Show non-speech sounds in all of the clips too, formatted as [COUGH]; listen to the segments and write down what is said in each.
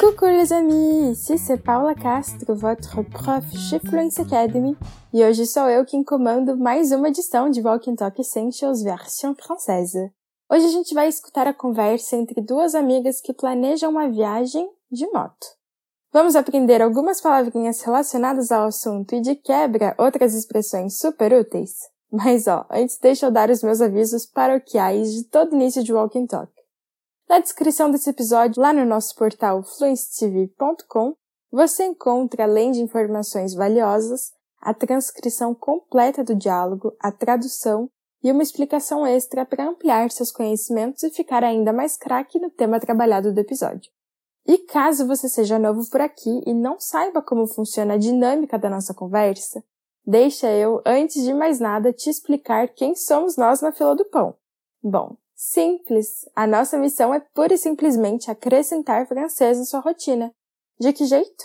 Coucou les amis, ici c'est Paula Castro, votre prof chez Fluency Academy, e hoje sou eu quem comando mais uma edição de Walking Talk Essentials versão francesa. Hoje a gente vai escutar a conversa entre duas amigas que planejam uma viagem de moto. Vamos aprender algumas palavrinhas relacionadas ao assunto e de quebra outras expressões super úteis? Mas ó, antes deixa eu dar os meus avisos paroquiais de todo início de Walking Talk. Na descrição desse episódio, lá no nosso portal fluencetv.com, você encontra, além de informações valiosas, a transcrição completa do diálogo, a tradução e uma explicação extra para ampliar seus conhecimentos e ficar ainda mais craque no tema trabalhado do episódio. E caso você seja novo por aqui e não saiba como funciona a dinâmica da nossa conversa, deixa eu, antes de mais nada, te explicar quem somos nós na fila do pão. Bom, Simples. A nossa missão é pura e simplesmente acrescentar francês na sua rotina. De que jeito?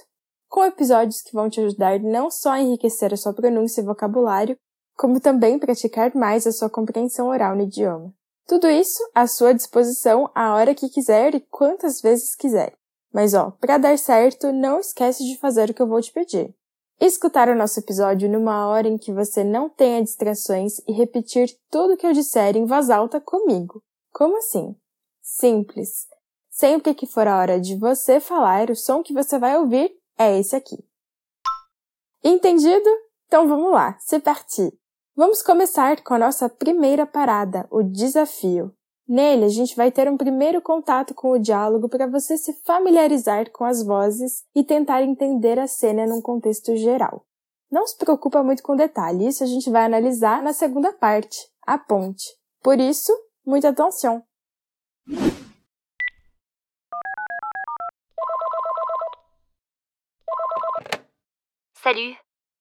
Com episódios que vão te ajudar não só a enriquecer a sua pronúncia e vocabulário, como também praticar mais a sua compreensão oral no idioma. Tudo isso à sua disposição a hora que quiser e quantas vezes quiser. Mas ó, para dar certo, não esquece de fazer o que eu vou te pedir. Escutar o nosso episódio numa hora em que você não tenha distrações e repetir tudo o que eu disser em voz alta comigo. Como assim? Simples. Sempre que for a hora de você falar, o som que você vai ouvir é esse aqui. Entendido? Então vamos lá, se partir. Vamos começar com a nossa primeira parada, o desafio. Nele, a gente vai ter um primeiro contato com o diálogo para você se familiarizar com as vozes e tentar entender a cena num contexto geral. Não se preocupa muito com detalhe, isso a gente vai analisar na segunda parte, a ponte. Por isso, Muita attention. Salut,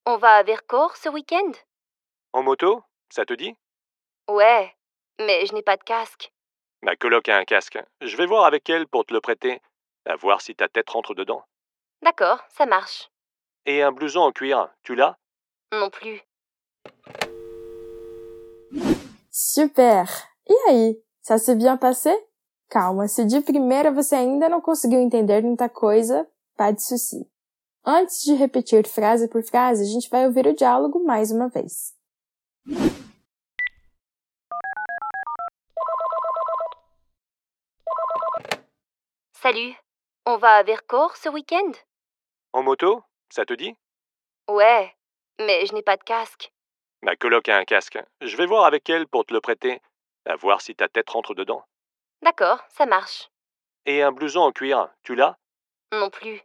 on va à Vercors ce week-end? En moto? Ça te dit? Ouais, mais je n'ai pas de casque. Ma coloc a un casque. Je vais voir avec elle pour te le prêter. À voir si ta tête rentre dedans. D'accord, ça marche. Et un blouson en cuir, tu l'as? Non plus. Super E aí, ça s'est bien passé? Calma, se de primeira você ainda não conseguiu entender muita coisa, pas de souci. Antes de repetir frase por frase, a gente vai ouvir o diálogo mais uma vez. Salut, on va à Vercors ce week-end En moto Ça te dit Ouais, mais je n'ai pas de casque. Ma coloc a un casque. Je vais voir avec elle pour te le prêter. À voir si ta tête rentre dedans. D'accord, ça marche. Et un blouson en cuir, tu l'as Non plus.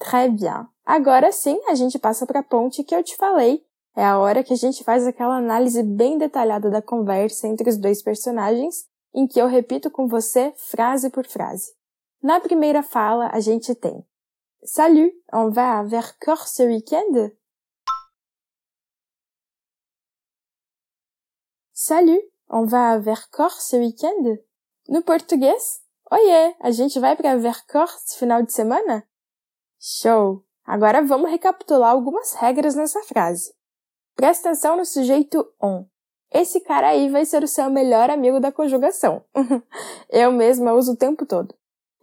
Très bien. Agora sim, a gente passa para a ponte que eu te falei. É a hora que a gente faz aquela análise bem detalhada da conversa entre os dois personagens, em que eu repito com você frase por frase. Na primeira fala, a gente tem Salut, on va à Vercors ce week-end? Salut, on va à Vercors ce week-end? No português, oiê, a gente vai para Vercors final de semana? Show! Agora vamos recapitular algumas regras nessa frase. Presta atenção no sujeito on. Esse cara aí vai ser o seu melhor amigo da conjugação. [LAUGHS] Eu mesma uso o tempo todo.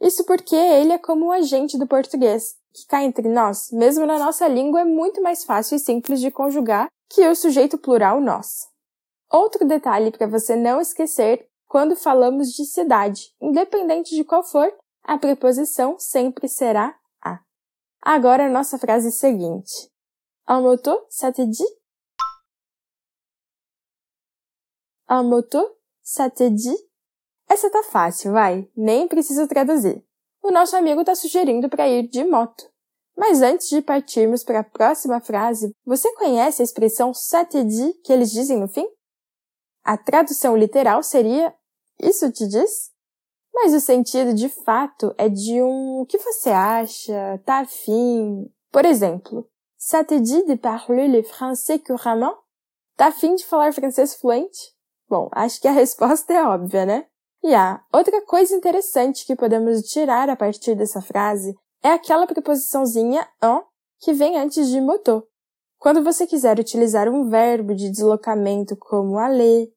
Isso porque ele é como um agente do português, que cá entre nós, mesmo na nossa língua, é muito mais fácil e simples de conjugar que o sujeito plural nós. Outro detalhe para você não esquecer quando falamos de cidade, independente de qual for, a preposição sempre será a. Agora a nossa frase seguinte. En moto, ça te dit? En moto, ça te dit? Essa tá fácil, vai, nem preciso traduzir. O nosso amigo está sugerindo para ir de moto. Mas antes de partirmos para a próxima frase, você conhece a expressão ça te dit que eles dizem no fim? A tradução literal seria Isso te diz? Mas o sentido de fato é de um o que você acha, tá afim. Por exemplo, Ça te dit de parler le français couramment? Tá afim de falar francês fluente? Bom, acho que a [LAUGHS] resposta é óbvia, né? E ah, outra coisa interessante que podemos tirar a partir dessa frase é aquela preposiçãozinha en que vem antes de motor. Quando você quiser utilizar um verbo de deslocamento como aller,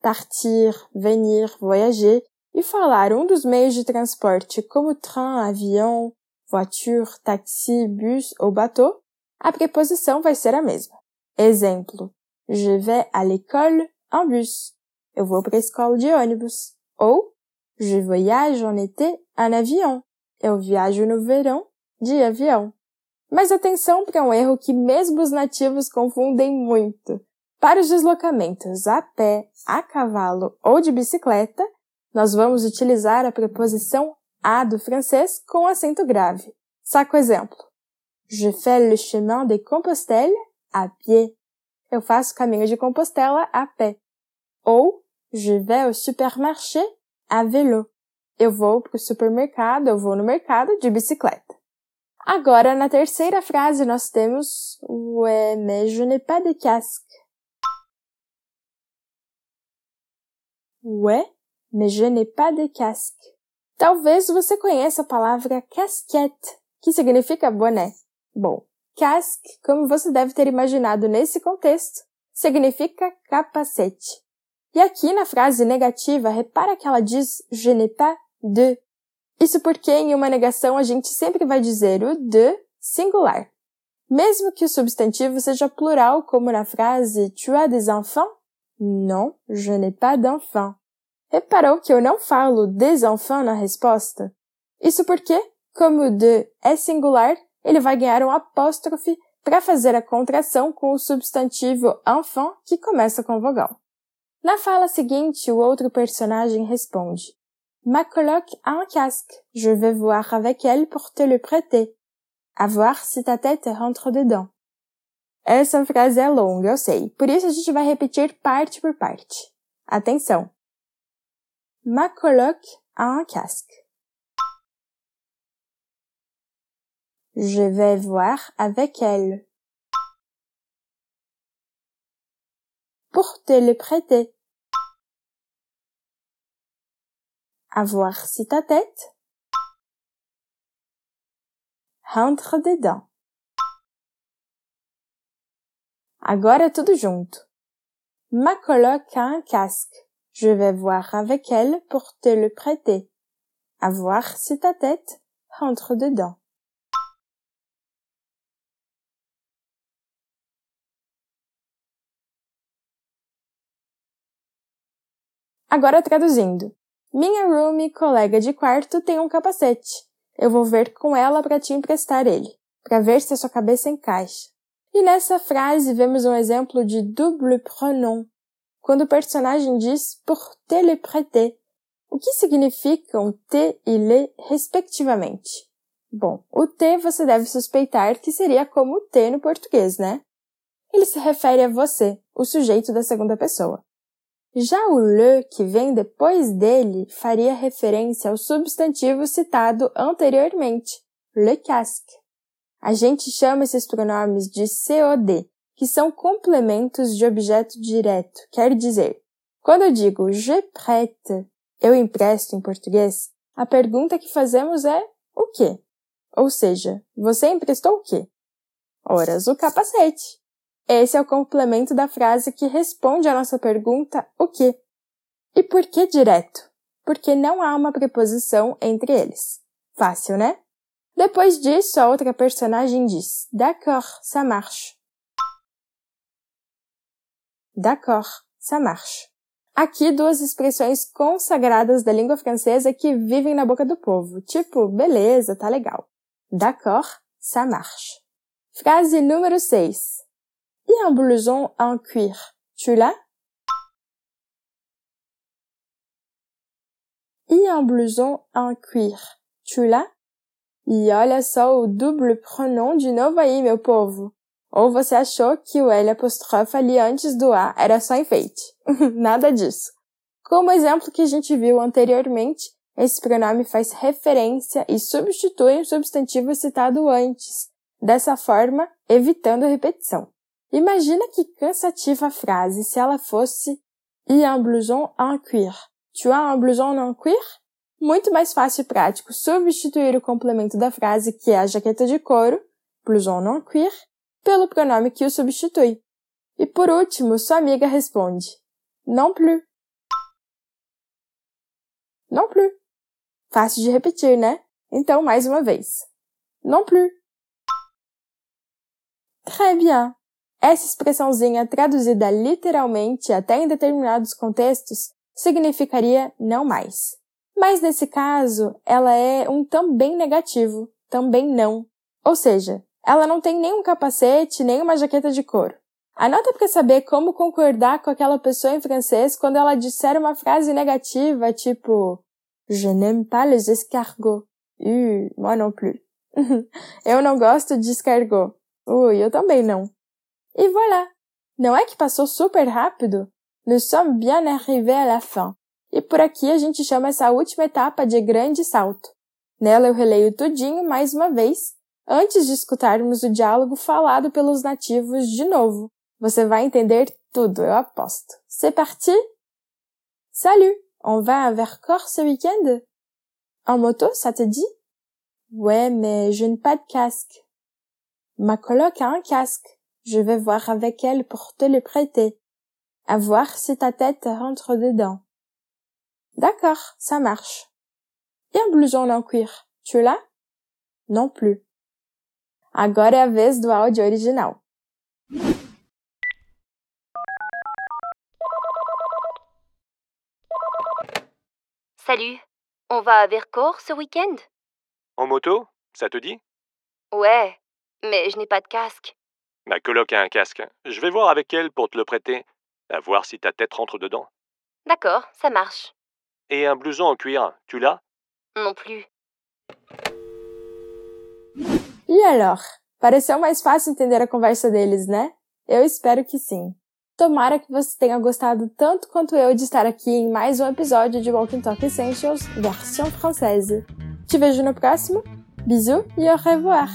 partir, venir, voyager, e falar um dos meios de transporte como train, avião, voiture, taxi, bus ou bateau, a preposição vai ser a mesma. Exemplo: Je vais à l'école en bus. Eu vou para a escola de ônibus. Ou Je voyage en été en avion. Eu viajo no verão de avião. Mas atenção para um erro que mesmo os nativos confundem muito. Para os deslocamentos a pé, a cavalo ou de bicicleta, nós vamos utilizar a preposição a do francês com acento grave. Saca o exemplo. Je fais le chemin de Compostelle à pied. Eu faço o caminho de Compostela a pé. Ou je vais au supermarché à vélo. Eu vou para o supermercado, eu vou no mercado de bicicleta. Agora, na terceira frase, nós temos mais je n'ai pas de casque. Ouais, mais je n'ai pas de casque. Talvez você conheça a palavra casquette, que significa boné. Bom, casque, como você deve ter imaginado nesse contexto, significa capacete. E aqui na frase negativa, repara que ela diz je n'ai pas de. Isso porque em uma negação a gente sempre vai dizer o de singular. Mesmo que o substantivo seja plural, como na frase Tu as des enfants? Non, je n'ai pas d'enfants. Reparou que eu não falo des enfants na resposta? Isso porque, como o de é singular, ele vai ganhar um apóstrofe para fazer a contração com o substantivo enfant que começa com vogal. Na fala seguinte, o outro personagem responde: Ma coloc a un casque. Je vais voir avec elle pour te le prêter. A voir si ta tête rentre dedans. Essa frase é longa, eu sei. Por isso a gente vai repetir parte por parte. Atenção! Ma coloc a un casque. Je vais voir avec elle. Pour te le prêter. À voir si ta tête rentre dedans. Agora tudo junto. Ma coloc a un casque. Je vais voir avec elle pour te le prêter. À voir si ta tête rentre dedans. Agora traduzindo. Minha roomie, colega de quarto, tem um capacete. Eu vou ver com ela para te emprestar ele, para ver se a sua cabeça encaixa. E nessa frase vemos um exemplo de double pronom, quando o personagem diz pour te le prêter, o que significam te e le respectivamente. Bom, o te você deve suspeitar que seria como te no português, né? Ele se refere a você, o sujeito da segunda pessoa. Já o le, que vem depois dele, faria referência ao substantivo citado anteriormente, le casque. A gente chama esses pronomes de COD, que são complementos de objeto direto, quer dizer, quando eu digo je prête, eu empresto em português, a pergunta que fazemos é o quê? Ou seja, você emprestou o quê? Horas, o capacete. Esse é o complemento da frase que responde à nossa pergunta o que. E por que direto? Porque não há uma preposição entre eles. Fácil, né? Depois disso, a outra personagem diz: D'accord, ça marche. D'accord, ça marche. Aqui duas expressões consagradas da língua francesa que vivem na boca do povo, tipo, beleza, tá legal. D'accord, ça marche. Frase número 6 et un blouson en cuir. Tu l'as E un blouson en cuir. Tu l'as? E olha só o duplo pronom de novo aí, meu povo. Ou você achou que o L apóstrofe ali antes do A era só enfeite? [LAUGHS] Nada disso. Como exemplo que a gente viu anteriormente, esse pronome faz referência e substitui um substantivo citado antes, dessa forma, evitando a repetição. Imagina que cansativa a frase se ela fosse E un blouson en cuir. Tu as un blouson en cuir? Muito mais fácil e prático substituir o complemento da frase, que é a jaqueta de couro, blouson en cuir, pelo pronome que o substitui. E por último, sua amiga responde Non plus. Non plus. Fácil de repetir, né? Então, mais uma vez. Non plus. Très bien. Essa expressãozinha traduzida literalmente até em determinados contextos significaria não mais. Mas nesse caso, ela é um também negativo, também não. Ou seja, ela não tem nenhum capacete, nem uma jaqueta de couro. Anota para saber como concordar com aquela pessoa em francês quando ela disser uma frase negativa, tipo Je n'aime pas les escargots. Uh, moi non plus. [LAUGHS] eu não gosto de escargot. Ui, eu também não. E voilà! Não é que passou super rápido? Nous sommes bien arrivés à la fin. E por aqui a gente chama essa última etapa de grande salto. Nela eu releio tudinho mais uma vez, antes de escutarmos o diálogo falado pelos nativos de novo. Você vai entender tudo, eu aposto. C'est parti? Salut! On va à Vercors ce week-end? En moto, ça te dit? Ouais, mais je n'ai pas de casque. Ma coloc a un casque. Je vais voir avec elle pour te le prêter. À voir si ta tête rentre dedans. D'accord, ça marche. Et un blouson en cuir, tu l'as? Non plus. Agora é a vez do áudio original. Salut, on va à Vercors ce week-end? En moto? Ça te dit? Ouais, mais je n'ai pas de casque. Ma coloc a un casque. Je vais voir avec elle pour te le prêter. À voir si ta tête rentre dedans. D'accord, ça marche. Et un blouson en cuir, tu l'as? Non plus. E alors? Pareceu mais fácil entender a conversa deles, né? Eu espero que sim. Tomara que você tenha gostado tanto quanto eu de estar aqui em mais um episódio de Walking Talk Essentials, versão française. Te vejo no próximo. Bisous e au revoir!